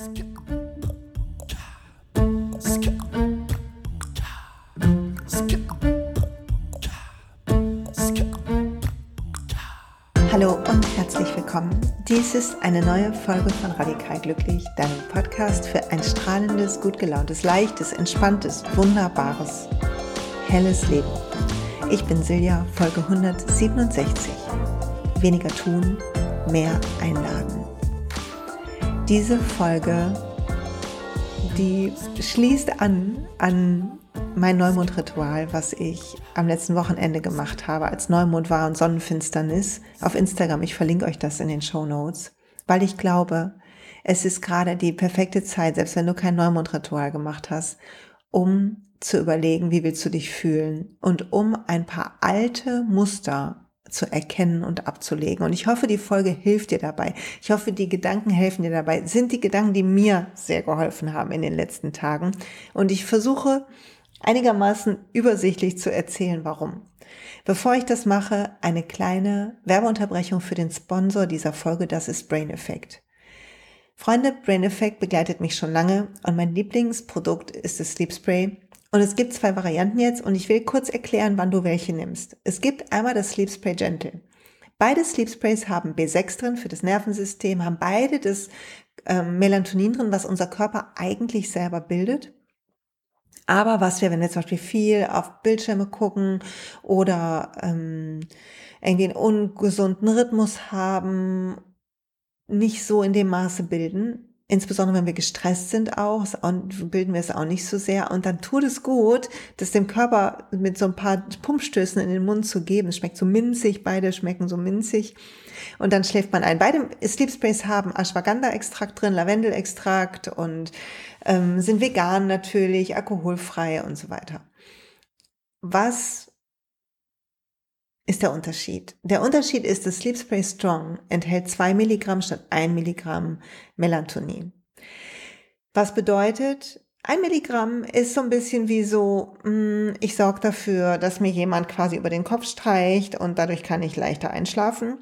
Hallo und herzlich willkommen. Dies ist eine neue Folge von Radikal Glücklich, deinem Podcast für ein strahlendes, gut gelauntes, leichtes, entspanntes, wunderbares, helles Leben. Ich bin Silja, Folge 167. Weniger tun, mehr einladen. Diese Folge, die schließt an an mein Neumondritual, was ich am letzten Wochenende gemacht habe, als Neumond war und Sonnenfinsternis auf Instagram. Ich verlinke euch das in den Show Notes, weil ich glaube, es ist gerade die perfekte Zeit, selbst wenn du kein Neumondritual gemacht hast, um zu überlegen, wie willst du dich fühlen und um ein paar alte Muster zu erkennen und abzulegen. Und ich hoffe, die Folge hilft dir dabei. Ich hoffe, die Gedanken helfen dir dabei. Sind die Gedanken, die mir sehr geholfen haben in den letzten Tagen. Und ich versuche einigermaßen übersichtlich zu erzählen, warum. Bevor ich das mache, eine kleine Werbeunterbrechung für den Sponsor dieser Folge, das ist Brain Effect. Freunde, Brain Effect begleitet mich schon lange und mein Lieblingsprodukt ist das Sleep Spray. Und es gibt zwei Varianten jetzt und ich will kurz erklären, wann du welche nimmst. Es gibt einmal das Sleep Spray Gentle. Beide Sleep Sprays haben B6 drin für das Nervensystem, haben beide das ähm, Melatonin drin, was unser Körper eigentlich selber bildet. Aber was wir, wenn wir zum Beispiel viel auf Bildschirme gucken oder ähm, irgendwie einen ungesunden Rhythmus haben, nicht so in dem Maße bilden, insbesondere wenn wir gestresst sind auch, bilden wir es auch nicht so sehr. Und dann tut es gut, das dem Körper mit so ein paar Pumpstößen in den Mund zu geben. Es schmeckt so minzig, beide schmecken so minzig. Und dann schläft man ein. Beide Sleep Sprays haben Ashwagandha-Extrakt drin, Lavendelextrakt und ähm, sind vegan natürlich, alkoholfrei und so weiter. Was ist der Unterschied? Der Unterschied ist, das Sleep Spray Strong enthält zwei Milligramm statt ein Milligramm Melatonin. Was bedeutet, ein Milligramm ist so ein bisschen wie so, mm, ich sorge dafür, dass mir jemand quasi über den Kopf streicht und dadurch kann ich leichter einschlafen.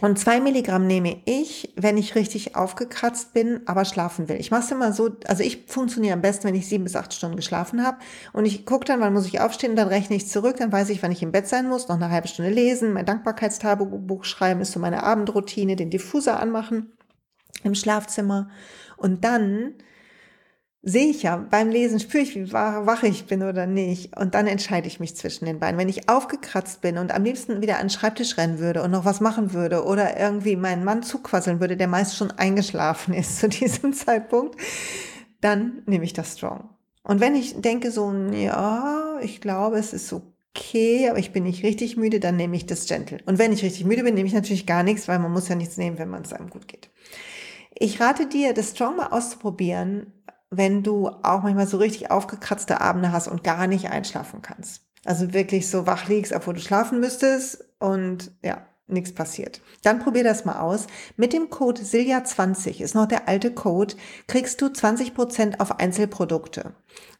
Und zwei Milligramm nehme ich, wenn ich richtig aufgekratzt bin, aber schlafen will. Ich mache es immer so, also ich funktioniere am besten, wenn ich sieben bis acht Stunden geschlafen habe. Und ich gucke dann, wann muss ich aufstehen, dann rechne ich zurück, dann weiß ich, wann ich im Bett sein muss, noch eine halbe Stunde lesen, mein Dankbarkeitstagebuch schreiben ist so meine Abendroutine, den Diffuser anmachen im Schlafzimmer. Und dann sehe ich ja beim Lesen, spüre ich, wie wach ich bin oder nicht. Und dann entscheide ich mich zwischen den beiden. Wenn ich aufgekratzt bin und am liebsten wieder an den Schreibtisch rennen würde und noch was machen würde oder irgendwie meinen Mann zuquasseln würde, der meist schon eingeschlafen ist zu diesem Zeitpunkt, dann nehme ich das Strong. Und wenn ich denke so, ja, ich glaube, es ist okay, aber ich bin nicht richtig müde, dann nehme ich das Gentle. Und wenn ich richtig müde bin, nehme ich natürlich gar nichts, weil man muss ja nichts nehmen, wenn man es einem gut geht. Ich rate dir, das Strong mal auszuprobieren, wenn du auch manchmal so richtig aufgekratzte Abende hast und gar nicht einschlafen kannst. Also wirklich so wach liegst, obwohl du schlafen müsstest und ja, nichts passiert. Dann probier das mal aus. Mit dem Code Silja20 ist noch der alte Code, kriegst du 20% auf Einzelprodukte.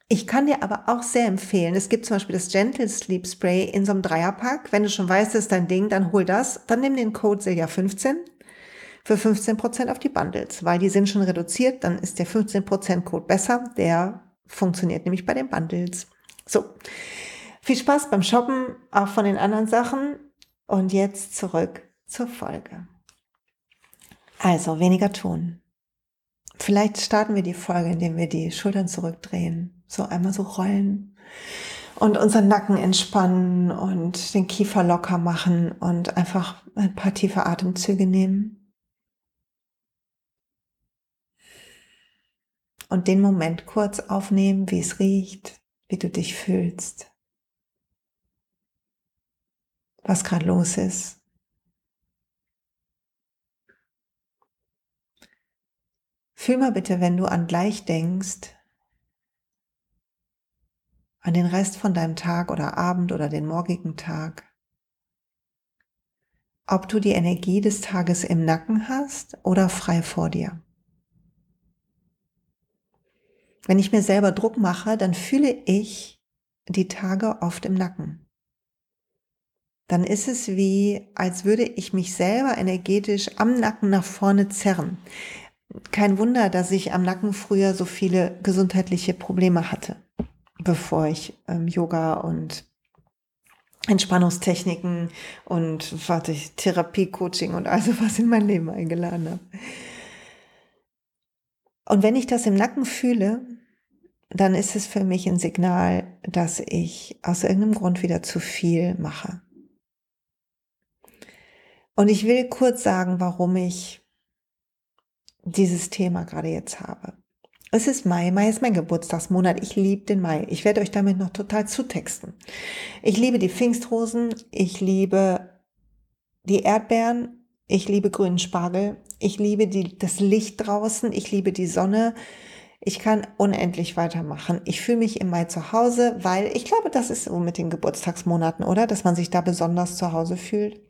Ich kann dir aber auch sehr empfehlen, es gibt zum Beispiel das Gentle Sleep Spray in so einem Dreierpack. Wenn du schon weißt, das ist dein Ding, dann hol das. Dann nimm den Code Silja15 für 15% auf die Bundles, weil die sind schon reduziert, dann ist der 15% Code besser, der funktioniert nämlich bei den Bundles. So, viel Spaß beim Shoppen, auch von den anderen Sachen und jetzt zurück zur Folge. Also weniger tun. Vielleicht starten wir die Folge, indem wir die Schultern zurückdrehen, so einmal so rollen und unseren Nacken entspannen und den Kiefer locker machen und einfach ein paar tiefe Atemzüge nehmen. Und den Moment kurz aufnehmen, wie es riecht, wie du dich fühlst, was gerade los ist. Fühl mal bitte, wenn du an gleich denkst, an den Rest von deinem Tag oder Abend oder den morgigen Tag, ob du die Energie des Tages im Nacken hast oder frei vor dir. Wenn ich mir selber Druck mache, dann fühle ich die Tage oft im Nacken. Dann ist es wie, als würde ich mich selber energetisch am Nacken nach vorne zerren. kein Wunder, dass ich am Nacken früher so viele gesundheitliche Probleme hatte, bevor ich ähm, Yoga und Entspannungstechniken und warte Therapie, Coaching und also was in mein Leben eingeladen habe. Und wenn ich das im Nacken fühle, dann ist es für mich ein Signal, dass ich aus irgendeinem Grund wieder zu viel mache. Und ich will kurz sagen, warum ich dieses Thema gerade jetzt habe. Es ist Mai. Mai ist mein Geburtstagsmonat. Ich liebe den Mai. Ich werde euch damit noch total zutexten. Ich liebe die Pfingstrosen. Ich liebe die Erdbeeren. Ich liebe grünen Spargel. Ich liebe die, das Licht draußen. Ich liebe die Sonne. Ich kann unendlich weitermachen. Ich fühle mich im Mai zu Hause, weil ich glaube, das ist so mit den Geburtstagsmonaten, oder? Dass man sich da besonders zu Hause fühlt.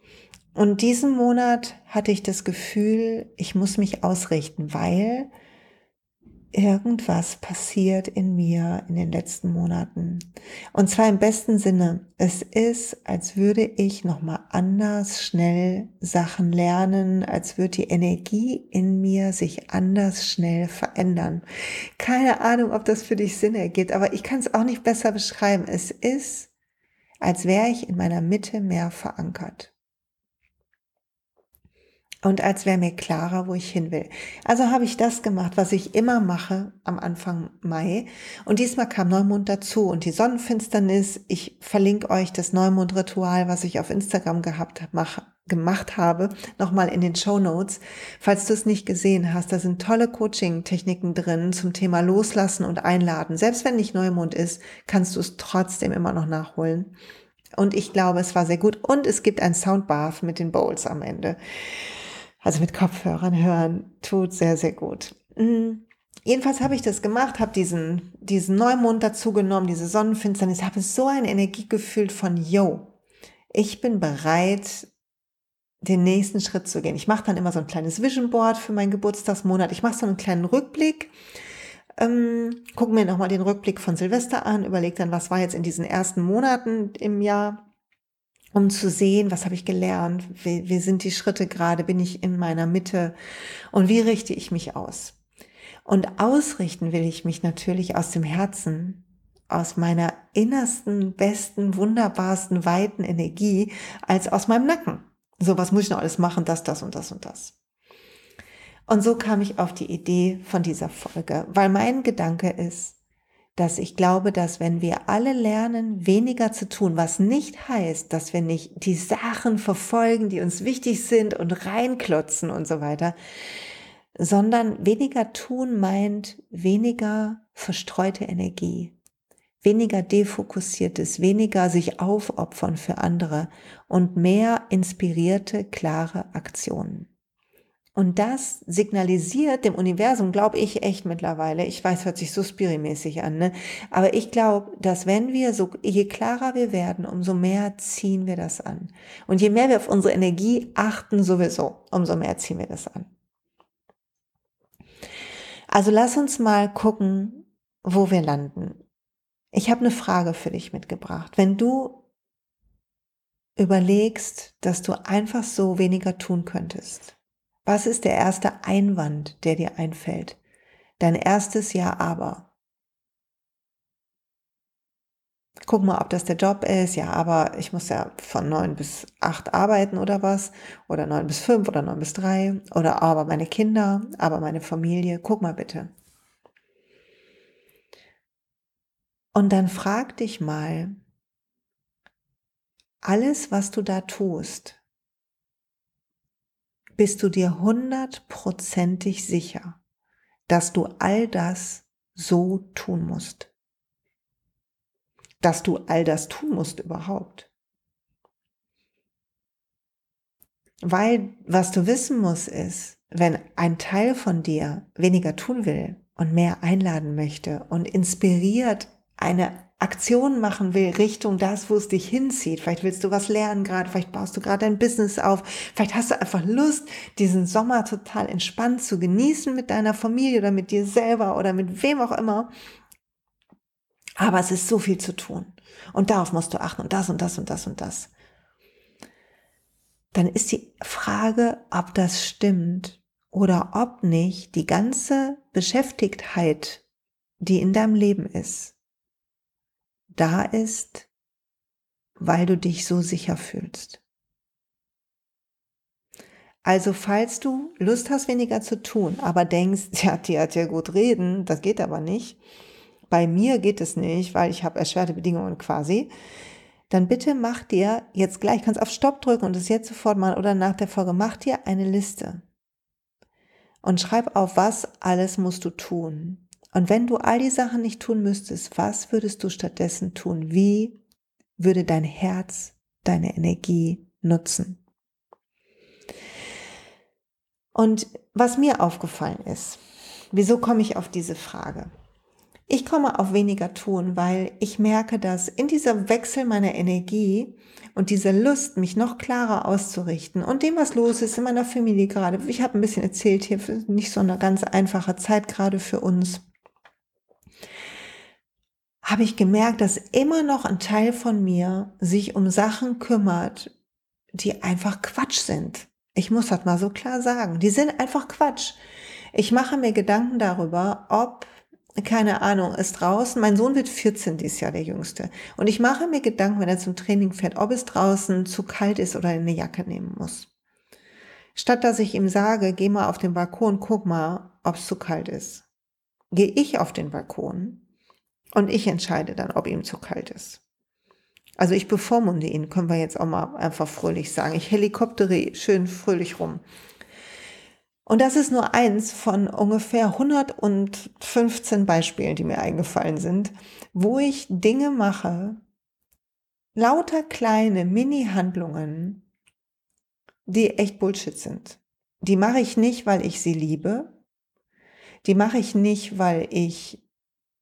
Und diesen Monat hatte ich das Gefühl, ich muss mich ausrichten, weil irgendwas passiert in mir in den letzten Monaten. Und zwar im besten Sinne. Es ist, als würde ich nochmal anders schnell Sachen lernen, als würde die Energie in mir sich anders schnell verändern. Keine Ahnung, ob das für dich Sinn ergibt, aber ich kann es auch nicht besser beschreiben. Es ist, als wäre ich in meiner Mitte mehr verankert und als wäre mir klarer, wo ich hin will. Also habe ich das gemacht, was ich immer mache am Anfang Mai. Und diesmal kam Neumond dazu und die Sonnenfinsternis. Ich verlinke euch das Neumondritual, was ich auf Instagram gehabt mach, gemacht habe, nochmal in den Show Notes. Falls du es nicht gesehen hast, da sind tolle Coaching-Techniken drin zum Thema Loslassen und Einladen. Selbst wenn nicht Neumond ist, kannst du es trotzdem immer noch nachholen. Und ich glaube, es war sehr gut. Und es gibt ein Soundbath mit den Bowls am Ende also mit Kopfhörern hören, tut sehr, sehr gut. Mhm. Jedenfalls habe ich das gemacht, habe diesen, diesen Neumond dazu genommen, diese Sonnenfinsternis, habe so eine Energie gefühlt von, yo, ich bin bereit, den nächsten Schritt zu gehen. Ich mache dann immer so ein kleines Vision Board für meinen Geburtstagsmonat. Ich mache so einen kleinen Rückblick, ähm, gucke mir nochmal den Rückblick von Silvester an, überlege dann, was war jetzt in diesen ersten Monaten im Jahr um zu sehen, was habe ich gelernt, wie, wie sind die Schritte gerade, bin ich in meiner Mitte und wie richte ich mich aus. Und ausrichten will ich mich natürlich aus dem Herzen, aus meiner innersten, besten, wunderbarsten, weiten Energie, als aus meinem Nacken. So, was muss ich noch alles machen, das, das und das und das. Und so kam ich auf die Idee von dieser Folge, weil mein Gedanke ist, dass ich glaube, dass wenn wir alle lernen, weniger zu tun, was nicht heißt, dass wir nicht die Sachen verfolgen, die uns wichtig sind und reinklotzen und so weiter, sondern weniger tun meint weniger verstreute Energie, weniger defokussiertes, weniger sich aufopfern für andere und mehr inspirierte, klare Aktionen. Und das signalisiert dem Universum, glaube ich echt mittlerweile, ich weiß, hört sich so spirimäßig an, ne? aber ich glaube, dass wenn wir so, je klarer wir werden, umso mehr ziehen wir das an. Und je mehr wir auf unsere Energie achten sowieso, umso mehr ziehen wir das an. Also lass uns mal gucken, wo wir landen. Ich habe eine Frage für dich mitgebracht. Wenn du überlegst, dass du einfach so weniger tun könntest, was ist der erste Einwand, der dir einfällt? Dein erstes Ja aber. Guck mal, ob das der Job ist. Ja, aber ich muss ja von neun bis acht arbeiten oder was. Oder neun bis fünf oder neun bis drei. Oder aber meine Kinder, aber meine Familie. Guck mal bitte. Und dann frag dich mal, alles, was du da tust, bist du dir hundertprozentig sicher, dass du all das so tun musst. Dass du all das tun musst überhaupt. Weil was du wissen musst ist, wenn ein Teil von dir weniger tun will und mehr einladen möchte und inspiriert eine Aktionen machen will Richtung das, wo es dich hinzieht. Vielleicht willst du was lernen gerade, vielleicht baust du gerade dein Business auf, vielleicht hast du einfach Lust, diesen Sommer total entspannt zu genießen mit deiner Familie oder mit dir selber oder mit wem auch immer. Aber es ist so viel zu tun. Und darauf musst du achten und das und das und das und das. Dann ist die Frage, ob das stimmt oder ob nicht die ganze Beschäftigtheit, die in deinem Leben ist, da ist, weil du dich so sicher fühlst. Also falls du Lust hast, weniger zu tun, aber denkst, ja, die hat ja gut reden, das geht aber nicht. Bei mir geht es nicht, weil ich habe erschwerte Bedingungen quasi. Dann bitte mach dir jetzt gleich, kannst auf Stopp drücken und es jetzt sofort machen oder nach der Folge, mach dir eine Liste. Und schreib auf, was alles musst du tun. Und wenn du all die Sachen nicht tun müsstest, was würdest du stattdessen tun? Wie würde dein Herz deine Energie nutzen? Und was mir aufgefallen ist, wieso komme ich auf diese Frage? Ich komme auf weniger tun, weil ich merke, dass in dieser Wechsel meiner Energie und dieser Lust, mich noch klarer auszurichten und dem, was los ist in meiner Familie gerade, ich habe ein bisschen erzählt hier, nicht so eine ganz einfache Zeit gerade für uns, habe ich gemerkt, dass immer noch ein Teil von mir sich um Sachen kümmert, die einfach Quatsch sind. Ich muss das mal so klar sagen. Die sind einfach Quatsch. Ich mache mir Gedanken darüber, ob, keine Ahnung, ist draußen, mein Sohn wird 14 dieses Jahr, der Jüngste. Und ich mache mir Gedanken, wenn er zum Training fährt, ob es draußen zu kalt ist oder eine Jacke nehmen muss. Statt dass ich ihm sage, geh mal auf den Balkon, guck mal, ob es zu kalt ist. Gehe ich auf den Balkon und ich entscheide dann, ob ihm zu kalt ist. Also ich bevormunde ihn, können wir jetzt auch mal einfach fröhlich sagen. Ich helikoptere schön fröhlich rum. Und das ist nur eins von ungefähr 115 Beispielen, die mir eingefallen sind, wo ich Dinge mache, lauter kleine Mini-Handlungen, die echt Bullshit sind. Die mache ich nicht, weil ich sie liebe. Die mache ich nicht, weil ich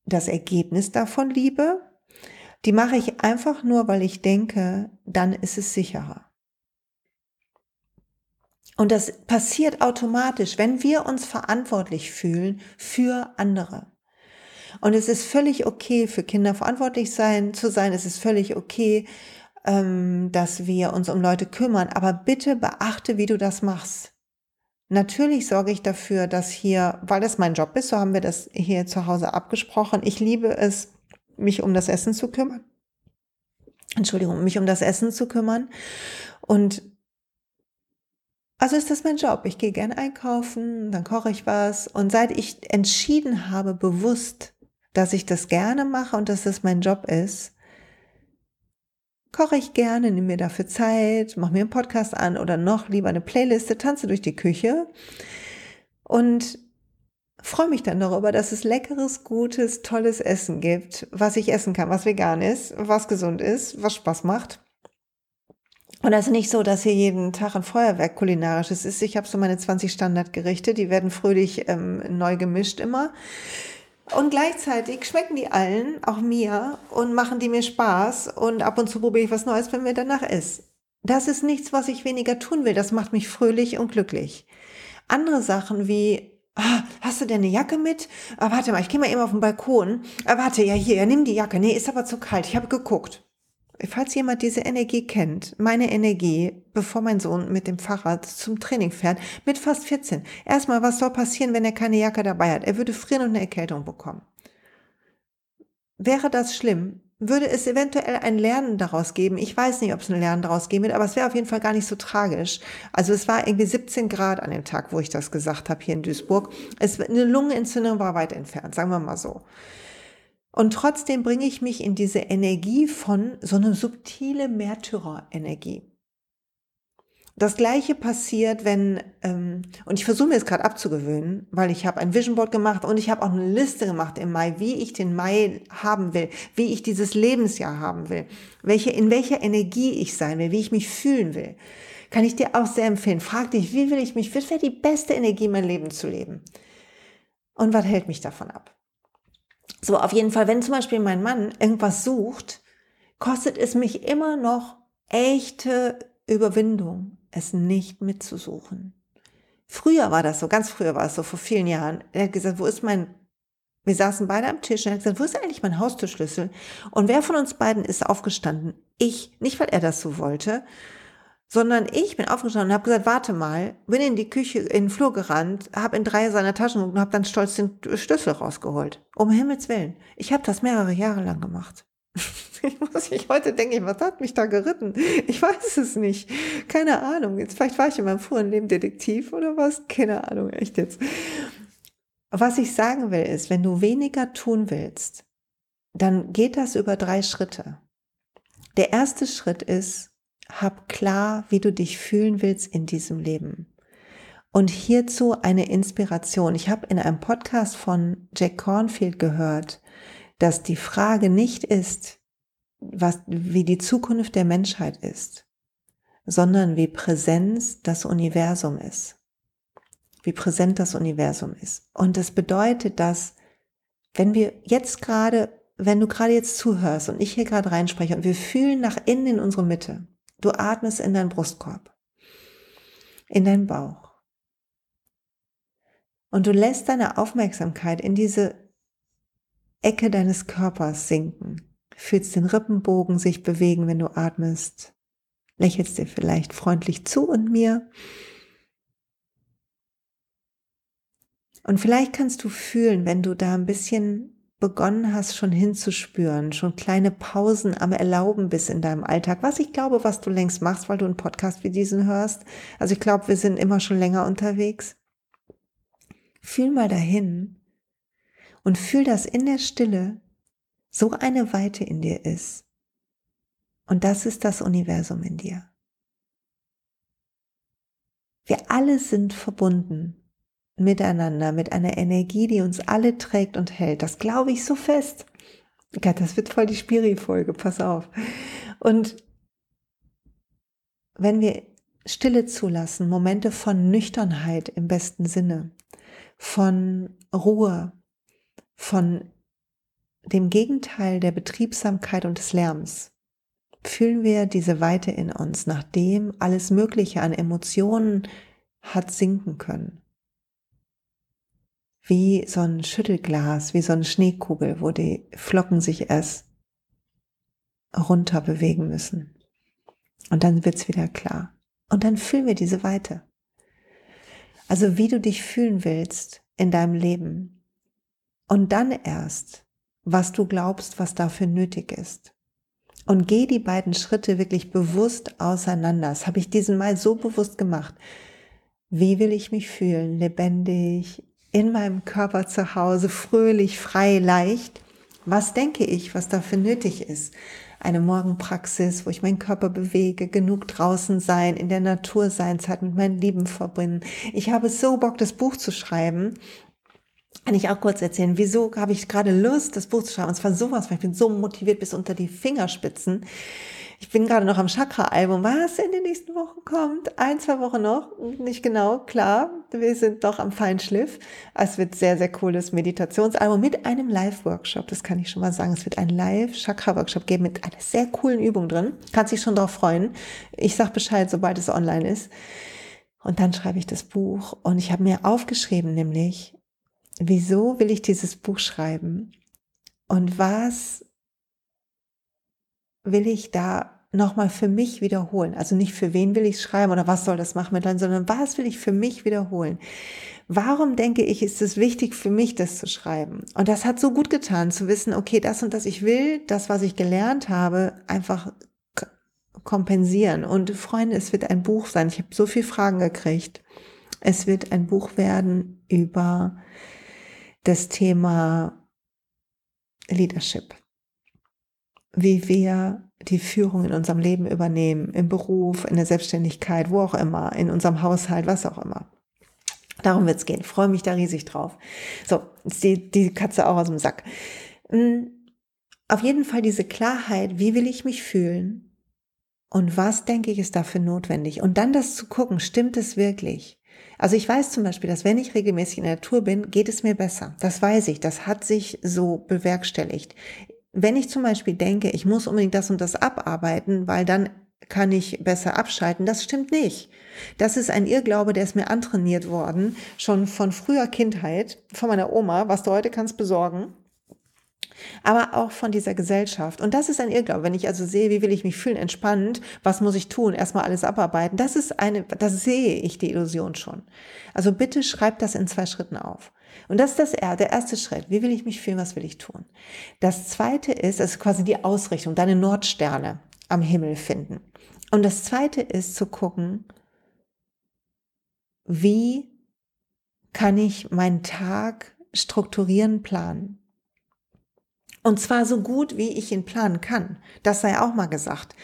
das Ergebnis davon liebe, die mache ich einfach nur, weil ich denke, dann ist es sicherer. Und das passiert automatisch, wenn wir uns verantwortlich fühlen für andere. Und es ist völlig okay, für Kinder verantwortlich sein zu sein. Es ist völlig okay, ähm, dass wir uns um Leute kümmern. Aber bitte beachte, wie du das machst. Natürlich sorge ich dafür, dass hier, weil das mein Job ist, so haben wir das hier zu Hause abgesprochen. Ich liebe es, mich um das Essen zu kümmern. Entschuldigung, mich um das Essen zu kümmern. Und also ist das mein Job. Ich gehe gern einkaufen, dann koche ich was. Und seit ich entschieden habe, bewusst, dass ich das gerne mache und dass das mein Job ist, koche ich gerne, nehme mir dafür Zeit, mache mir einen Podcast an oder noch lieber eine Playliste, tanze durch die Küche. Und freue mich dann darüber, dass es leckeres, gutes, tolles Essen gibt, was ich essen kann, was vegan ist, was gesund ist, was Spaß macht. Und das ist nicht so, dass hier jeden Tag ein Feuerwerk kulinarisches ist. Ich habe so meine 20 Standardgerichte, die werden fröhlich ähm, neu gemischt immer. Und gleichzeitig schmecken die allen, auch mir, und machen die mir Spaß. Und ab und zu probiere ich was Neues, wenn mir danach ist. Das ist nichts, was ich weniger tun will. Das macht mich fröhlich und glücklich. Andere Sachen wie Ah, hast du denn eine Jacke mit? Ah, warte mal, ich gehe mal eben auf den Balkon. Ah, warte, ja hier, nimm die Jacke. Nee, ist aber zu kalt. Ich habe geguckt. Falls jemand diese Energie kennt, meine Energie, bevor mein Sohn mit dem Fahrrad zum Training fährt, mit fast 14. Erstmal, was soll passieren, wenn er keine Jacke dabei hat? Er würde frieren und eine Erkältung bekommen. Wäre das schlimm? würde es eventuell ein Lernen daraus geben. Ich weiß nicht, ob es ein Lernen daraus geben wird, aber es wäre auf jeden Fall gar nicht so tragisch. Also es war irgendwie 17 Grad an dem Tag, wo ich das gesagt habe hier in Duisburg. Es, eine Lungenentzündung war weit entfernt, sagen wir mal so. Und trotzdem bringe ich mich in diese Energie von so eine subtile Märtyrerenergie. Das gleiche passiert, wenn, ähm, und ich versuche mir es gerade abzugewöhnen, weil ich habe ein Vision Board gemacht und ich habe auch eine Liste gemacht im Mai, wie ich den Mai haben will, wie ich dieses Lebensjahr haben will, welche, in welcher Energie ich sein will, wie ich mich fühlen will. Kann ich dir auch sehr empfehlen. Frag dich, wie will ich mich, was wäre die beste Energie, mein Leben zu leben? Und was hält mich davon ab? So, auf jeden Fall, wenn zum Beispiel mein Mann irgendwas sucht, kostet es mich immer noch echte Überwindung, es nicht mitzusuchen. Früher war das so, ganz früher war es so, vor vielen Jahren. Er hat gesagt, wo ist mein, wir saßen beide am Tisch und er hat gesagt, wo ist eigentlich mein Haustürschlüssel? Und wer von uns beiden ist aufgestanden? Ich, nicht weil er das so wollte, sondern ich bin aufgestanden und habe gesagt, warte mal, bin in die Küche, in den Flur gerannt, habe in drei seiner Taschen und habe dann stolz den Schlüssel rausgeholt. Um Himmels Willen. Ich habe das mehrere Jahre lang gemacht. Ich muss mich heute denken, was hat mich da geritten? Ich weiß es nicht. Keine Ahnung. Jetzt vielleicht war ich in meinem früheren Leben Detektiv oder was? Keine Ahnung, echt jetzt. Was ich sagen will ist, wenn du weniger tun willst, dann geht das über drei Schritte. Der erste Schritt ist, hab klar, wie du dich fühlen willst in diesem Leben. Und hierzu eine Inspiration. Ich habe in einem Podcast von Jack Cornfield gehört, dass die Frage nicht ist, was, wie die Zukunft der Menschheit ist, sondern wie Präsenz das Universum ist. Wie präsent das Universum ist. Und das bedeutet, dass wenn wir jetzt gerade, wenn du gerade jetzt zuhörst und ich hier gerade reinspreche und wir fühlen nach innen in unsere Mitte, Du atmest in deinen Brustkorb, in deinen Bauch. Und du lässt deine Aufmerksamkeit in diese Ecke deines Körpers sinken. Fühlst den Rippenbogen sich bewegen, wenn du atmest. Lächelst dir vielleicht freundlich zu und mir. Und vielleicht kannst du fühlen, wenn du da ein bisschen begonnen hast, schon hinzuspüren, schon kleine Pausen am Erlauben bist in deinem Alltag, was ich glaube, was du längst machst, weil du einen Podcast wie diesen hörst. Also ich glaube, wir sind immer schon länger unterwegs. Fühl mal dahin und fühl, dass in der Stille so eine Weite in dir ist. Und das ist das Universum in dir. Wir alle sind verbunden miteinander, mit einer Energie, die uns alle trägt und hält. Das glaube ich so fest. Gott, das wird voll die Spiri-Folge, pass auf. Und wenn wir Stille zulassen, Momente von Nüchternheit im besten Sinne, von Ruhe, von dem Gegenteil der Betriebsamkeit und des Lärms, fühlen wir diese Weite in uns, nachdem alles Mögliche an Emotionen hat sinken können wie so ein Schüttelglas, wie so eine Schneekugel, wo die Flocken sich erst runter bewegen müssen. Und dann wird's wieder klar. Und dann fühlen wir diese Weite. Also wie du dich fühlen willst in deinem Leben. Und dann erst, was du glaubst, was dafür nötig ist. Und geh die beiden Schritte wirklich bewusst auseinander. Das habe ich diesen Mal so bewusst gemacht. Wie will ich mich fühlen? Lebendig, in meinem Körper zu Hause, fröhlich, frei, leicht. Was denke ich, was dafür nötig ist? Eine Morgenpraxis, wo ich meinen Körper bewege, genug draußen sein, in der Natur sein, Zeit mit meinen Lieben verbinden. Ich habe so Bock, das Buch zu schreiben. Kann ich auch kurz erzählen, wieso habe ich gerade Lust, das Buch zu schreiben? Und zwar sowas, weil ich bin so motiviert bis unter die Fingerspitzen. Ich bin gerade noch am Chakra-Album, was in den nächsten Wochen kommt. Ein, zwei Wochen noch, nicht genau, klar. Wir sind doch am Feinschliff. Es wird sehr, sehr cooles Meditationsalbum mit einem Live-Workshop. Das kann ich schon mal sagen. Es wird einen Live-Chakra-Workshop geben mit einer sehr coolen Übung drin. Kannst dich schon darauf freuen. Ich sag Bescheid, sobald es online ist. Und dann schreibe ich das Buch. Und ich habe mir aufgeschrieben, nämlich, wieso will ich dieses Buch schreiben? Und was will ich da nochmal für mich wiederholen. Also nicht für wen will ich schreiben oder was soll das machen mit Leuten, sondern was will ich für mich wiederholen. Warum denke ich, ist es wichtig für mich, das zu schreiben? Und das hat so gut getan, zu wissen, okay, das und das, ich will das, was ich gelernt habe, einfach kompensieren. Und Freunde, es wird ein Buch sein. Ich habe so viele Fragen gekriegt. Es wird ein Buch werden über das Thema Leadership. Wie wir die Führung in unserem Leben übernehmen, im Beruf, in der Selbstständigkeit, wo auch immer, in unserem Haushalt, was auch immer. Darum wird's gehen. Freue mich da riesig drauf. So, ist die, die Katze auch aus dem Sack. Hm, auf jeden Fall diese Klarheit, wie will ich mich fühlen und was denke ich ist dafür notwendig. Und dann das zu gucken, stimmt es wirklich? Also ich weiß zum Beispiel, dass wenn ich regelmäßig in der Natur bin, geht es mir besser. Das weiß ich. Das hat sich so bewerkstelligt. Wenn ich zum Beispiel denke, ich muss unbedingt das und das abarbeiten, weil dann kann ich besser abschalten, das stimmt nicht. Das ist ein Irrglaube, der ist mir antrainiert worden, schon von früher Kindheit, von meiner Oma, was du heute kannst besorgen. aber auch von dieser Gesellschaft. Und das ist ein Irrglaube. Wenn ich also sehe, wie will ich mich fühlen, entspannt, was muss ich tun? Erstmal alles abarbeiten. Das ist eine, das sehe ich die Illusion schon. Also bitte schreibt das in zwei Schritten auf. Und das ist das, der erste Schritt. Wie will ich mich fühlen? Was will ich tun? Das zweite ist, also quasi die Ausrichtung, deine Nordsterne am Himmel finden. Und das zweite ist zu gucken, wie kann ich meinen Tag strukturieren, planen. Und zwar so gut, wie ich ihn planen kann. Das sei auch mal gesagt.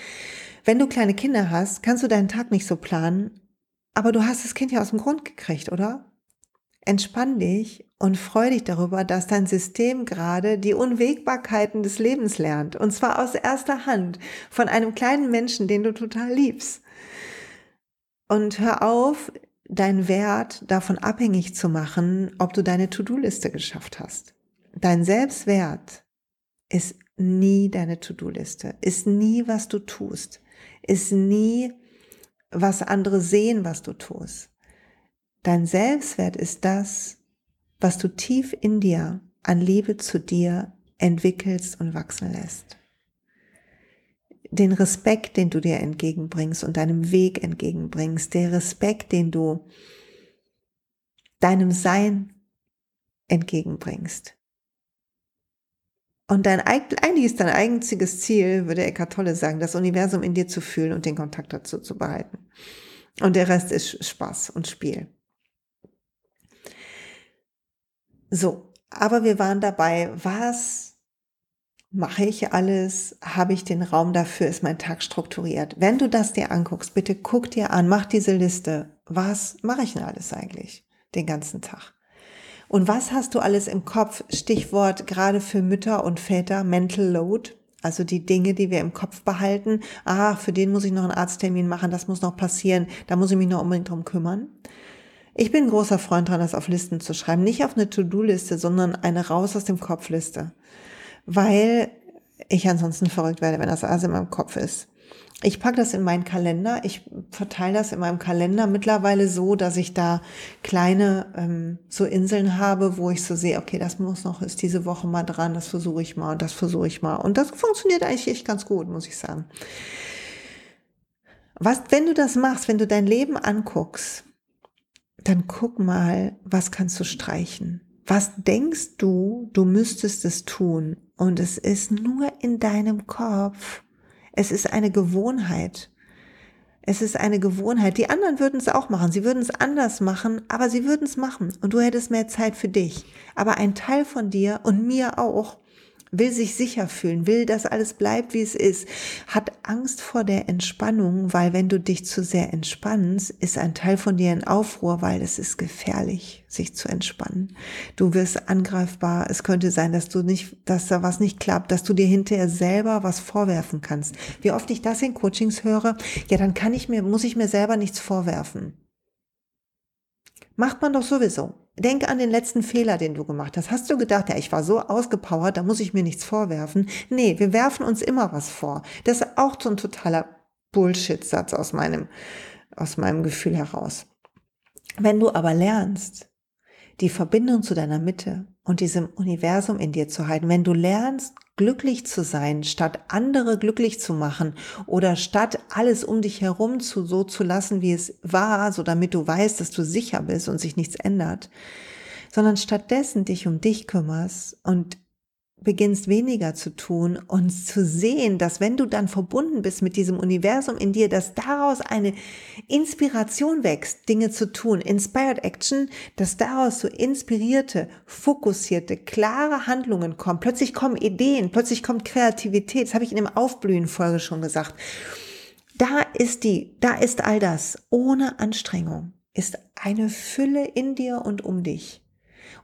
Wenn du kleine Kinder hast, kannst du deinen Tag nicht so planen, aber du hast das Kind ja aus dem Grund gekriegt, oder? Entspann dich und freu dich darüber, dass dein System gerade die Unwägbarkeiten des Lebens lernt. Und zwar aus erster Hand von einem kleinen Menschen, den du total liebst. Und hör auf, deinen Wert davon abhängig zu machen, ob du deine To-Do-Liste geschafft hast. Dein Selbstwert ist nie deine To-Do-Liste, ist nie, was du tust, ist nie, was andere sehen, was du tust. Dein Selbstwert ist das, was du tief in dir an Liebe zu dir entwickelst und wachsen lässt den Respekt, den du dir entgegenbringst und deinem Weg entgegenbringst, der Respekt, den du deinem Sein entgegenbringst. Und dein, eigentlich ist dein einziges Ziel, würde Eckhart Tolle sagen, das Universum in dir zu fühlen und den Kontakt dazu zu behalten. Und der Rest ist Spaß und Spiel. So, aber wir waren dabei, was Mache ich alles? Habe ich den Raum dafür? Ist mein Tag strukturiert? Wenn du das dir anguckst, bitte guck dir an, mach diese Liste. Was mache ich denn alles eigentlich den ganzen Tag? Und was hast du alles im Kopf? Stichwort gerade für Mütter und Väter, Mental Load. Also die Dinge, die wir im Kopf behalten. Ah, für den muss ich noch einen Arzttermin machen, das muss noch passieren, da muss ich mich noch unbedingt drum kümmern. Ich bin großer Freund dran, das auf Listen zu schreiben. Nicht auf eine To-Do-Liste, sondern eine raus aus dem Kopf-Liste weil ich ansonsten verrückt werde, wenn das alles in meinem Kopf ist. Ich packe das in meinen Kalender. Ich verteile das in meinem Kalender mittlerweile so, dass ich da kleine ähm, so Inseln habe, wo ich so sehe, okay, das muss noch, ist diese Woche mal dran, das versuche ich mal und das versuche ich mal. Und das funktioniert eigentlich echt ganz gut, muss ich sagen. Was, wenn du das machst, wenn du dein Leben anguckst, dann guck mal, was kannst du streichen? Was denkst du, du müsstest es tun? Und es ist nur in deinem Kopf. Es ist eine Gewohnheit. Es ist eine Gewohnheit. Die anderen würden es auch machen. Sie würden es anders machen, aber sie würden es machen. Und du hättest mehr Zeit für dich. Aber ein Teil von dir und mir auch will sich sicher fühlen, will, dass alles bleibt, wie es ist, hat Angst vor der Entspannung, weil wenn du dich zu sehr entspannst, ist ein Teil von dir in Aufruhr, weil es ist gefährlich, sich zu entspannen. Du wirst angreifbar. Es könnte sein, dass du nicht, dass da was nicht klappt, dass du dir hinterher selber was vorwerfen kannst. Wie oft ich das in Coachings höre, ja, dann kann ich mir, muss ich mir selber nichts vorwerfen. Macht man doch sowieso. Denk an den letzten Fehler, den du gemacht hast. Hast du gedacht, ja, ich war so ausgepowert, da muss ich mir nichts vorwerfen? Nee, wir werfen uns immer was vor. Das ist auch so ein totaler Bullshit-Satz aus meinem, aus meinem Gefühl heraus. Wenn du aber lernst, die Verbindung zu deiner Mitte und diesem Universum in dir zu halten, wenn du lernst, glücklich zu sein, statt andere glücklich zu machen oder statt alles um dich herum zu so zu lassen, wie es war, so damit du weißt, dass du sicher bist und sich nichts ändert, sondern stattdessen dich um dich kümmerst und beginnst weniger zu tun und zu sehen, dass wenn du dann verbunden bist mit diesem Universum in dir, dass daraus eine Inspiration wächst, Dinge zu tun, Inspired Action, dass daraus so inspirierte, fokussierte, klare Handlungen kommen. Plötzlich kommen Ideen, plötzlich kommt Kreativität. Das habe ich in dem Aufblühen-Folge schon gesagt. Da ist die, da ist all das ohne Anstrengung, ist eine Fülle in dir und um dich.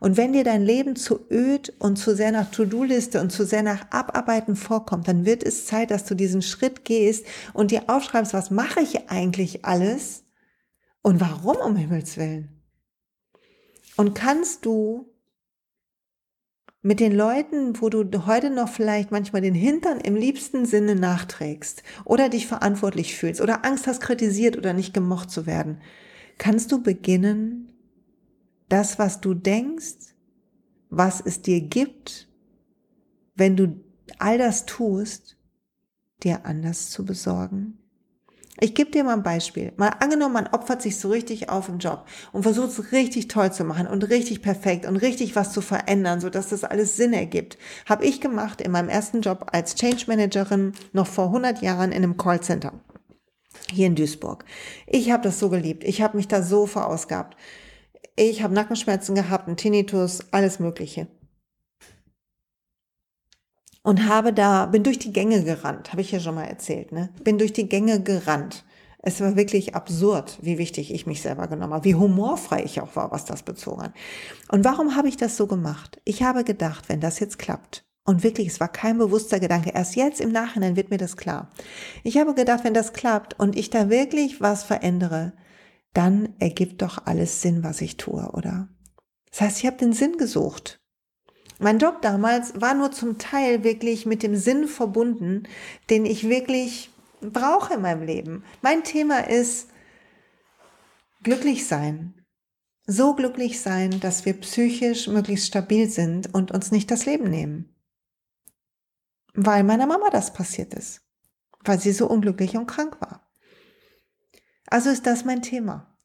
Und wenn dir dein Leben zu öd und zu sehr nach To-Do-Liste und zu sehr nach Abarbeiten vorkommt, dann wird es Zeit, dass du diesen Schritt gehst und dir aufschreibst, was mache ich eigentlich alles und warum um Himmels Willen. Und kannst du mit den Leuten, wo du heute noch vielleicht manchmal den Hintern im liebsten Sinne nachträgst oder dich verantwortlich fühlst oder Angst hast, kritisiert oder nicht gemocht zu werden, kannst du beginnen, das, was du denkst, was es dir gibt, wenn du all das tust, dir anders zu besorgen? Ich gebe dir mal ein Beispiel. Mal angenommen, man opfert sich so richtig auf im Job und versucht es richtig toll zu machen und richtig perfekt und richtig was zu verändern, so dass das alles Sinn ergibt. Habe ich gemacht in meinem ersten Job als Change Managerin noch vor 100 Jahren in einem Callcenter hier in Duisburg. Ich habe das so geliebt. Ich habe mich da so verausgabt. Ich habe Nackenschmerzen gehabt, einen Tinnitus, alles Mögliche. Und habe da, bin durch die Gänge gerannt, habe ich ja schon mal erzählt, ne? Bin durch die Gänge gerannt. Es war wirklich absurd, wie wichtig ich mich selber genommen habe, wie humorfrei ich auch war, was das bezogen hat. Und warum habe ich das so gemacht? Ich habe gedacht, wenn das jetzt klappt, und wirklich, es war kein bewusster Gedanke. Erst jetzt im Nachhinein wird mir das klar. Ich habe gedacht, wenn das klappt und ich da wirklich was verändere, dann ergibt doch alles Sinn, was ich tue, oder? Das heißt, ich habe den Sinn gesucht. Mein Job damals war nur zum Teil wirklich mit dem Sinn verbunden, den ich wirklich brauche in meinem Leben. Mein Thema ist glücklich sein. So glücklich sein, dass wir psychisch möglichst stabil sind und uns nicht das Leben nehmen weil meiner Mama das passiert ist, weil sie so unglücklich und krank war. Also ist das mein Thema.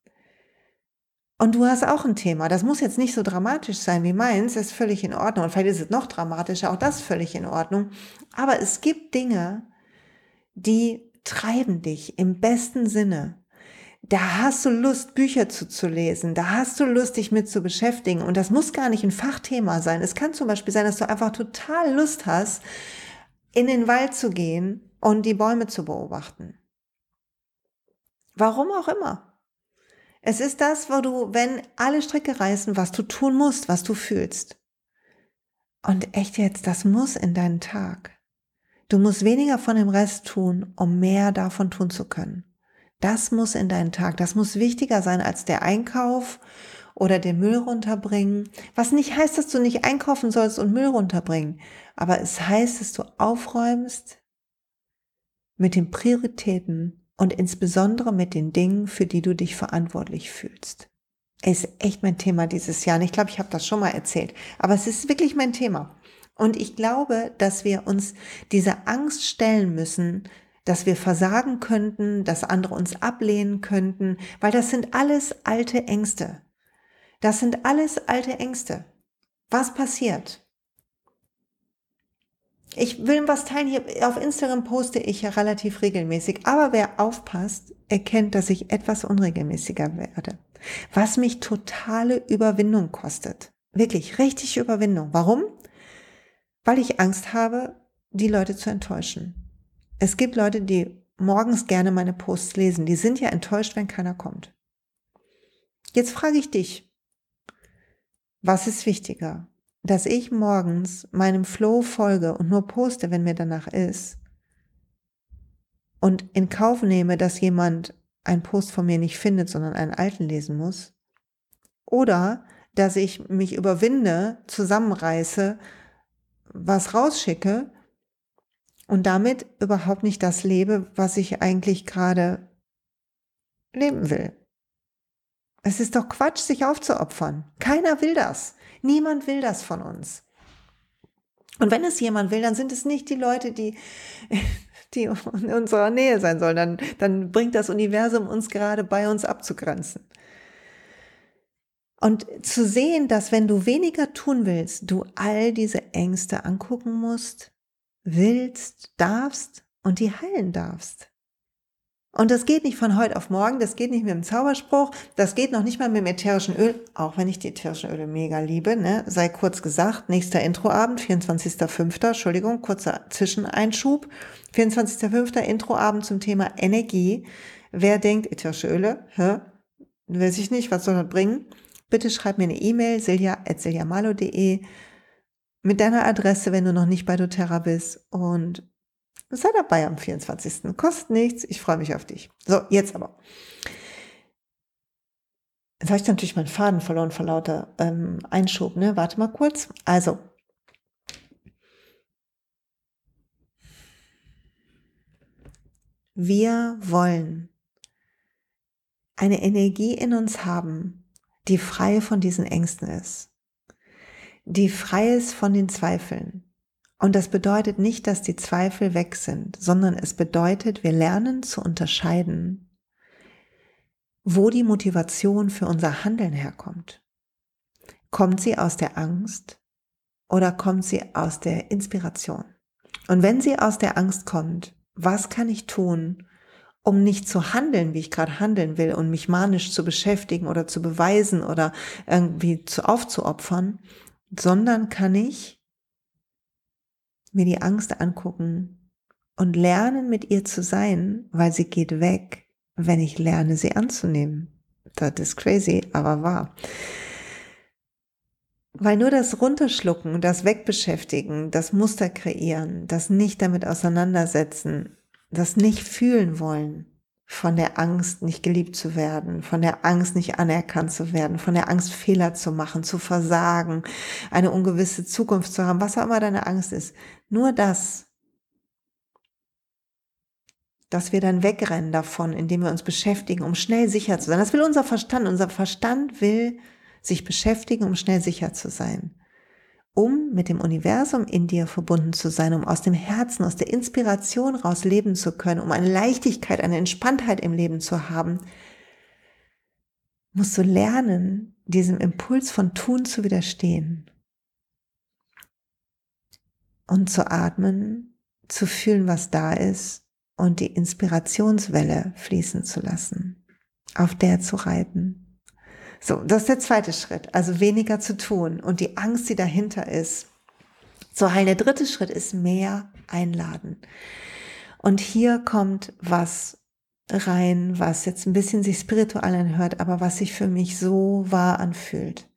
Und du hast auch ein Thema. Das muss jetzt nicht so dramatisch sein wie meins, das ist völlig in Ordnung. Und vielleicht ist es noch dramatischer, auch das völlig in Ordnung. Aber es gibt Dinge, die treiben dich im besten Sinne. Da hast du Lust, Bücher zuzulesen. Da hast du Lust, dich mit zu beschäftigen. Und das muss gar nicht ein Fachthema sein. Es kann zum Beispiel sein, dass du einfach total Lust hast, in den Wald zu gehen und die Bäume zu beobachten. Warum auch immer. Es ist das, wo du, wenn alle Stricke reißen, was du tun musst, was du fühlst. Und echt jetzt, das muss in deinen Tag. Du musst weniger von dem Rest tun, um mehr davon tun zu können. Das muss in deinen Tag. Das muss wichtiger sein als der Einkauf oder den Müll runterbringen. Was nicht heißt, dass du nicht einkaufen sollst und Müll runterbringen. Aber es heißt, dass du aufräumst mit den Prioritäten und insbesondere mit den Dingen, für die du dich verantwortlich fühlst. Ist echt mein Thema dieses Jahr. Und ich glaube, ich habe das schon mal erzählt. Aber es ist wirklich mein Thema. Und ich glaube, dass wir uns dieser Angst stellen müssen, dass wir versagen könnten, dass andere uns ablehnen könnten, weil das sind alles alte Ängste. Das sind alles alte Ängste. Was passiert? Ich will was teilen hier. Auf Instagram poste ich ja relativ regelmäßig. Aber wer aufpasst, erkennt, dass ich etwas unregelmäßiger werde. Was mich totale Überwindung kostet. Wirklich, richtig Überwindung. Warum? Weil ich Angst habe, die Leute zu enttäuschen. Es gibt Leute, die morgens gerne meine Posts lesen. Die sind ja enttäuscht, wenn keiner kommt. Jetzt frage ich dich, was ist wichtiger? Dass ich morgens meinem Flow folge und nur poste, wenn mir danach ist und in Kauf nehme, dass jemand einen Post von mir nicht findet, sondern einen alten lesen muss, oder dass ich mich überwinde, zusammenreiße, was rausschicke und damit überhaupt nicht das lebe, was ich eigentlich gerade leben will. Es ist doch Quatsch, sich aufzuopfern. Keiner will das. Niemand will das von uns. Und wenn es jemand will, dann sind es nicht die Leute, die, die in unserer Nähe sein sollen. Dann, dann bringt das Universum uns gerade bei uns abzugrenzen. Und zu sehen, dass wenn du weniger tun willst, du all diese Ängste angucken musst, willst, darfst und die heilen darfst. Und das geht nicht von heute auf morgen, das geht nicht mit dem Zauberspruch, das geht noch nicht mal mit dem ätherischen Öl, auch wenn ich die ätherischen Öle mega liebe, ne? sei kurz gesagt, nächster Introabend, 24.05., Entschuldigung, kurzer Zwischeneinschub, 24.05. Introabend zum Thema Energie. Wer denkt, ätherische Öle, hä? weiß ich nicht, was soll das bringen? Bitte schreib mir eine E-Mail, silja.siljamalo.de mit deiner Adresse, wenn du noch nicht bei doTERRA bist und Sei dabei am 24. Kostet nichts. Ich freue mich auf dich. So, jetzt aber. Jetzt habe ich natürlich meinen Faden verloren vor lauter ähm, Einschub. Ne? Warte mal kurz. Also. Wir wollen eine Energie in uns haben, die frei von diesen Ängsten ist, die frei ist von den Zweifeln, Und das bedeutet nicht, dass die Zweifel weg sind, sondern es bedeutet, wir lernen zu unterscheiden, wo die Motivation für unser Handeln herkommt. Kommt sie aus der Angst oder kommt sie aus der Inspiration? Und wenn sie aus der Angst kommt, was kann ich tun, um nicht zu handeln, wie ich gerade handeln will und mich manisch zu beschäftigen oder zu beweisen oder irgendwie zu aufzuopfern, sondern kann ich mir die Angst angucken und lernen, mit ihr zu sein, weil sie geht weg, wenn ich lerne, sie anzunehmen. Das ist crazy, aber wahr. Weil nur das Runterschlucken, das Wegbeschäftigen, das Muster kreieren, das nicht damit auseinandersetzen, das nicht fühlen wollen, von der Angst nicht geliebt zu werden, von der Angst nicht anerkannt zu werden, von der Angst Fehler zu machen, zu versagen, eine ungewisse Zukunft zu haben, was auch immer deine Angst ist. Nur das, dass wir dann wegrennen davon, indem wir uns beschäftigen, um schnell sicher zu sein. Das will unser Verstand. Unser Verstand will sich beschäftigen, um schnell sicher zu sein um mit dem Universum in dir verbunden zu sein, um aus dem Herzen, aus der Inspiration raus leben zu können, um eine Leichtigkeit, eine Entspanntheit im Leben zu haben, musst du lernen, diesem Impuls von Tun zu widerstehen und zu atmen, zu fühlen, was da ist und die Inspirationswelle fließen zu lassen, auf der zu reiten. So, das ist der zweite Schritt, also weniger zu tun und die Angst, die dahinter ist, zu heilen. Der dritte Schritt ist mehr einladen. Und hier kommt was rein, was jetzt ein bisschen sich spirituell anhört, aber was sich für mich so wahr anfühlt.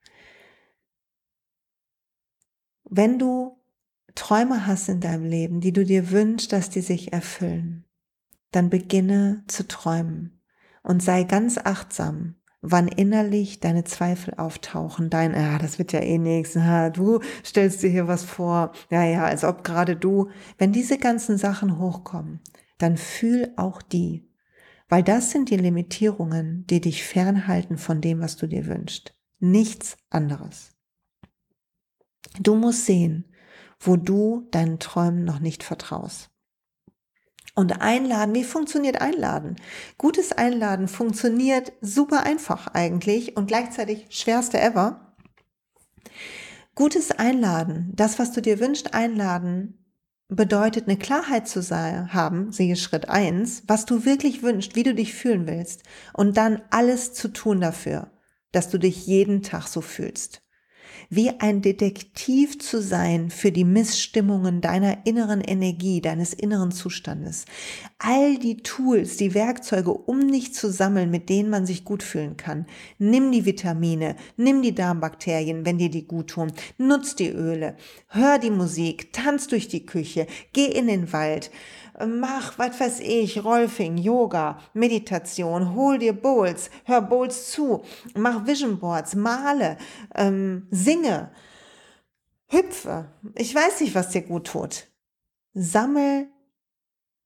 Wenn du Träume hast in deinem Leben, die du dir wünschst, dass die sich erfüllen, dann beginne zu träumen und sei ganz achtsam, wann innerlich deine Zweifel auftauchen, dein, ja, das wird ja eh nichts, ja, du stellst dir hier was vor, ja, ja, als ob gerade du, wenn diese ganzen Sachen hochkommen, dann fühl auch die, weil das sind die Limitierungen, die dich fernhalten von dem, was du dir wünschst. Nichts anderes. Du musst sehen, wo du deinen Träumen noch nicht vertraust. Und einladen, wie funktioniert einladen? Gutes Einladen funktioniert super einfach eigentlich und gleichzeitig schwerste ever. Gutes Einladen, das, was du dir wünschst, einladen, bedeutet eine Klarheit zu sein, haben, siehe Schritt eins, was du wirklich wünschst, wie du dich fühlen willst und dann alles zu tun dafür, dass du dich jeden Tag so fühlst wie ein Detektiv zu sein für die Missstimmungen deiner inneren Energie, deines inneren Zustandes. All die Tools, die Werkzeuge, um dich zu sammeln, mit denen man sich gut fühlen kann. Nimm die Vitamine, nimm die Darmbakterien, wenn dir die gut tun, nutz die Öle, hör die Musik, tanz durch die Küche, geh in den Wald, mach, was weiß ich, Rolfing, Yoga, Meditation, hol dir Bowls, hör Bowls zu, mach Vision Boards, male, ähm, singe, hüpfe. Ich weiß nicht, was dir gut tut. Sammel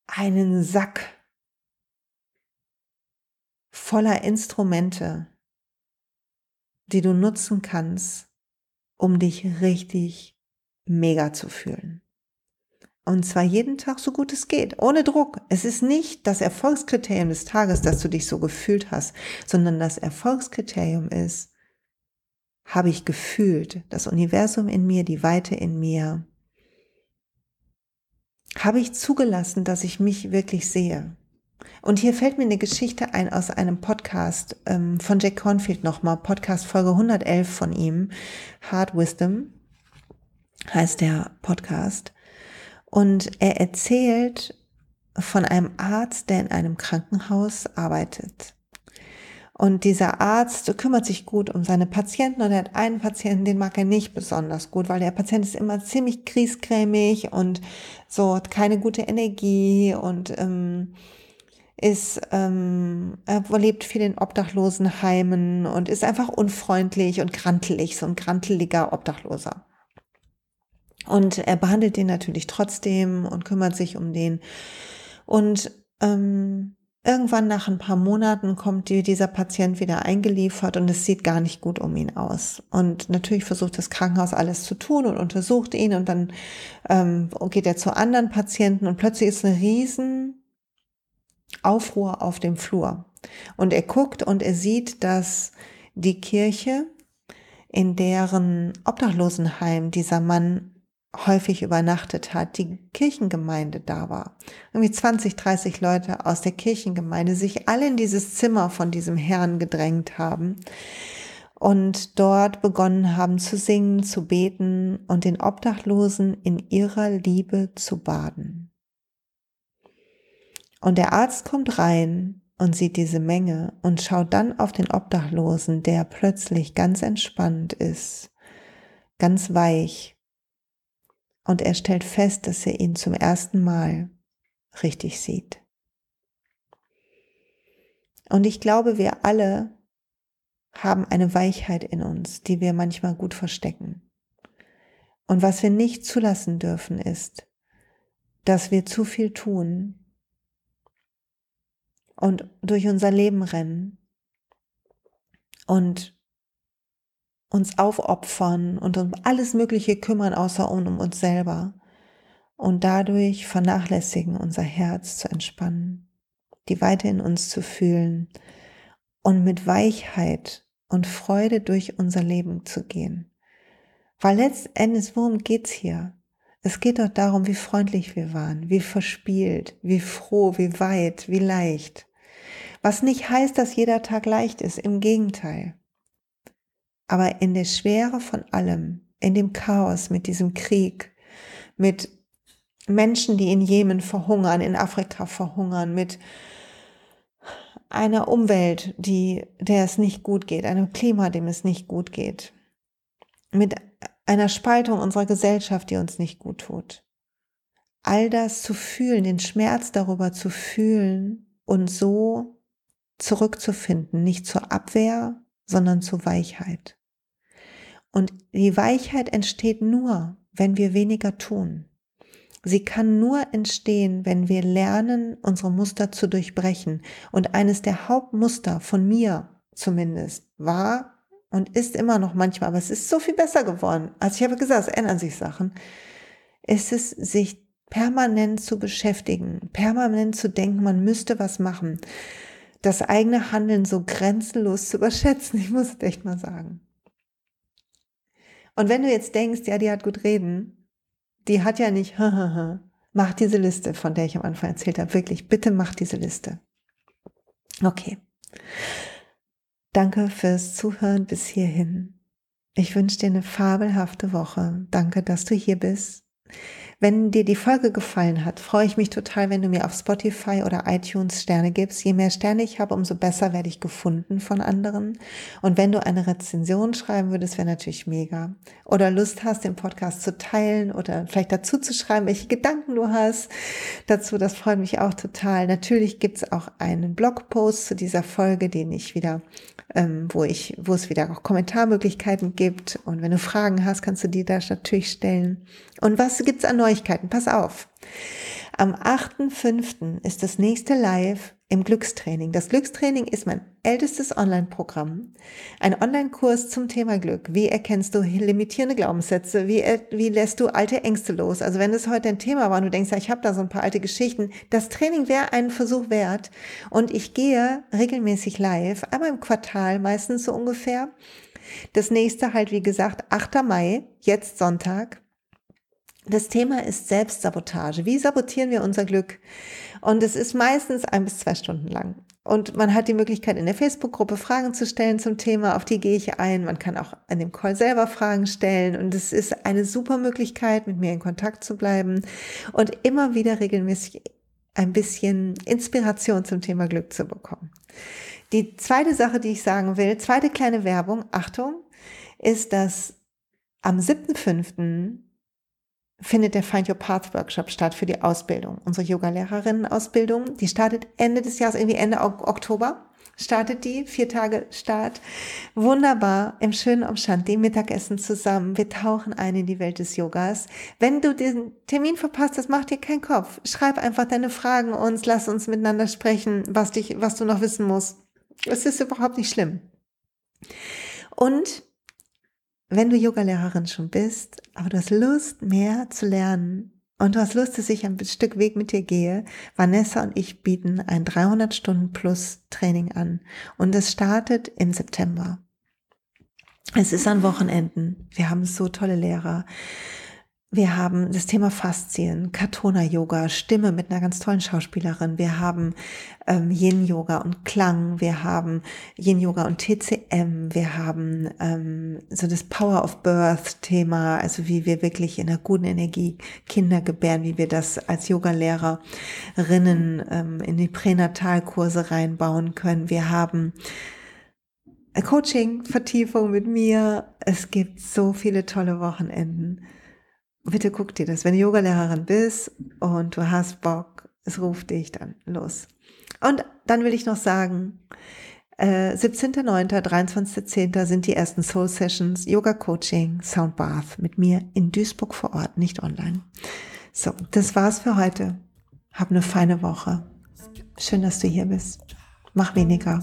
einen Sack voller Instrumente, die du nutzen kannst, um dich richtig mega zu fühlen. Und zwar jeden Tag so gut es geht, ohne Druck. Es ist nicht das Erfolgskriterium des Tages, dass du dich so gefühlt hast, sondern das Erfolgskriterium ist, habe ich gefühlt, das Universum in mir, die Weite in mir, habe ich zugelassen, dass ich mich wirklich sehe. Und hier fällt mir eine Geschichte ein aus einem Podcast ähm, von Jack Cornfield nochmal, Podcast Folge 111 von ihm, Hard Wisdom heißt der Podcast. Und er erzählt von einem Arzt, der in einem Krankenhaus arbeitet. Und dieser Arzt kümmert sich gut um seine Patienten und er hat einen Patienten, den mag er nicht besonders gut, weil der Patient ist immer ziemlich kriescremig und so hat keine gute Energie und ähm, ist, ähm, er lebt viel in Obdachlosenheimen und ist einfach unfreundlich und grantelig, so ein granteliger Obdachloser. Und er behandelt den natürlich trotzdem und kümmert sich um den. Und ähm, irgendwann nach ein paar Monaten kommt dieser Patient wieder eingeliefert und es sieht gar nicht gut um ihn aus. Und natürlich versucht das Krankenhaus alles zu tun und untersucht ihn und dann ähm, geht er zu anderen Patienten und plötzlich ist eine riesen Aufruhr auf dem Flur. Und er guckt und er sieht, dass die Kirche, in deren Obdachlosenheim dieser Mann häufig übernachtet hat, die Kirchengemeinde da war. Irgendwie 20, 30 Leute aus der Kirchengemeinde sich alle in dieses Zimmer von diesem Herrn gedrängt haben und dort begonnen haben zu singen, zu beten und den Obdachlosen in ihrer Liebe zu baden. Und der Arzt kommt rein und sieht diese Menge und schaut dann auf den Obdachlosen, der plötzlich ganz entspannt ist, ganz weich und er stellt fest, dass er ihn zum ersten Mal richtig sieht. Und ich glaube, wir alle haben eine Weichheit in uns, die wir manchmal gut verstecken. Und was wir nicht zulassen dürfen, ist, dass wir zu viel tun und durch unser Leben rennen und uns aufopfern und um alles Mögliche kümmern, außer um uns selber. Und dadurch vernachlässigen, unser Herz zu entspannen, die Weite in uns zu fühlen und mit Weichheit und Freude durch unser Leben zu gehen. Weil letztendlich, worum geht's hier? Es geht doch darum, wie freundlich wir waren, wie verspielt, wie froh, wie weit, wie leicht. Was nicht heißt, dass jeder Tag leicht ist, im Gegenteil. Aber in der Schwere von allem, in dem Chaos mit diesem Krieg, mit Menschen, die in Jemen verhungern, in Afrika verhungern, mit einer Umwelt, die, der es nicht gut geht, einem Klima, dem es nicht gut geht, mit einer Spaltung unserer Gesellschaft, die uns nicht gut tut. All das zu fühlen, den Schmerz darüber zu fühlen und so zurückzufinden, nicht zur Abwehr, sondern zur Weichheit. Und die Weichheit entsteht nur, wenn wir weniger tun. Sie kann nur entstehen, wenn wir lernen, unsere Muster zu durchbrechen. Und eines der Hauptmuster von mir zumindest war und ist immer noch manchmal, aber es ist so viel besser geworden. Also ich habe gesagt, es ändern sich Sachen. Ist es, sich permanent zu beschäftigen, permanent zu denken, man müsste was machen, das eigene Handeln so grenzenlos zu überschätzen. Ich muss es echt mal sagen. Und wenn du jetzt denkst, ja, die hat gut reden, die hat ja nicht, mach diese Liste, von der ich am Anfang erzählt habe. Wirklich, bitte mach diese Liste. Okay. Danke fürs Zuhören bis hierhin. Ich wünsche dir eine fabelhafte Woche. Danke, dass du hier bist. Wenn dir die Folge gefallen hat, freue ich mich total, wenn du mir auf Spotify oder iTunes Sterne gibst. Je mehr Sterne ich habe, umso besser werde ich gefunden von anderen. Und wenn du eine Rezension schreiben würdest, wäre natürlich mega. Oder Lust hast, den Podcast zu teilen oder vielleicht dazu zu schreiben, welche Gedanken du hast dazu, das freut mich auch total. Natürlich gibt es auch einen Blogpost zu dieser Folge, den ich wieder ähm, wo ich, wo es wieder auch Kommentarmöglichkeiten gibt. Und wenn du Fragen hast, kannst du die da natürlich stellen. Und was gibt's an Neuigkeiten? Pass auf. Am 8.5. ist das nächste Live im Glückstraining. Das Glückstraining ist mein ältestes Online-Programm. Ein Online-Kurs zum Thema Glück. Wie erkennst du limitierende Glaubenssätze? Wie, wie lässt du alte Ängste los? Also wenn es heute ein Thema war und du denkst, ja, ich habe da so ein paar alte Geschichten, das Training wäre einen Versuch wert. Und ich gehe regelmäßig live, einmal im Quartal, meistens so ungefähr. Das nächste halt, wie gesagt, 8. Mai, jetzt Sonntag. Das Thema ist Selbstsabotage. Wie sabotieren wir unser Glück? Und es ist meistens ein bis zwei Stunden lang. Und man hat die Möglichkeit, in der Facebook-Gruppe Fragen zu stellen zum Thema, auf die gehe ich ein. Man kann auch an dem Call selber Fragen stellen. Und es ist eine super Möglichkeit, mit mir in Kontakt zu bleiben und immer wieder regelmäßig ein bisschen Inspiration zum Thema Glück zu bekommen. Die zweite Sache, die ich sagen will, zweite kleine Werbung, Achtung, ist, dass am 7.5 findet der Find Your Path Workshop statt für die Ausbildung. Unsere Yoga-Lehrerinnen-Ausbildung, die startet Ende des Jahres, irgendwie Ende Oktober. startet die, vier Tage Start. Wunderbar, im schönen Umstand, dem Mittagessen zusammen. Wir tauchen ein in die Welt des Yogas. Wenn du den Termin verpasst das macht dir keinen Kopf. Schreib einfach deine Fragen uns, lass uns miteinander sprechen, was dich, was du noch wissen musst. Es ist überhaupt nicht schlimm. Und wenn du Yogalehrerin schon bist, aber du hast Lust, mehr zu lernen, und du hast Lust, dass ich ein Stück Weg mit dir gehe, Vanessa und ich bieten ein 300 Stunden plus Training an. Und es startet im September. Es ist an Wochenenden. Wir haben so tolle Lehrer. Wir haben das Thema Faszien, Katona Yoga, Stimme mit einer ganz tollen Schauspielerin. Wir haben ähm, Yin Yoga und Klang. Wir haben Yin Yoga und TCM. Wir haben ähm, so das Power of Birth Thema, also wie wir wirklich in einer guten Energie Kinder gebären, wie wir das als Yogalehrerinnen ähm, in die Pränatalkurse reinbauen können. Wir haben Coaching, Vertiefung mit mir. Es gibt so viele tolle Wochenenden bitte guck dir das. Wenn du Yogalehrerin bist und du hast Bock, es ruft dich dann los. Und dann will ich noch sagen, äh, 17.09., 23.10. sind die ersten Soul Sessions, Yoga Coaching, Sound Bath mit mir in Duisburg vor Ort, nicht online. So, das war's für heute. Hab eine feine Woche. Schön, dass du hier bist. Mach weniger,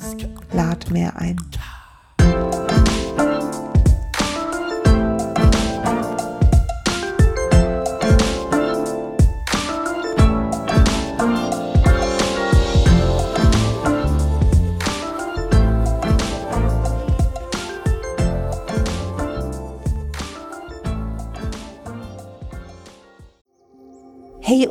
lad mehr ein.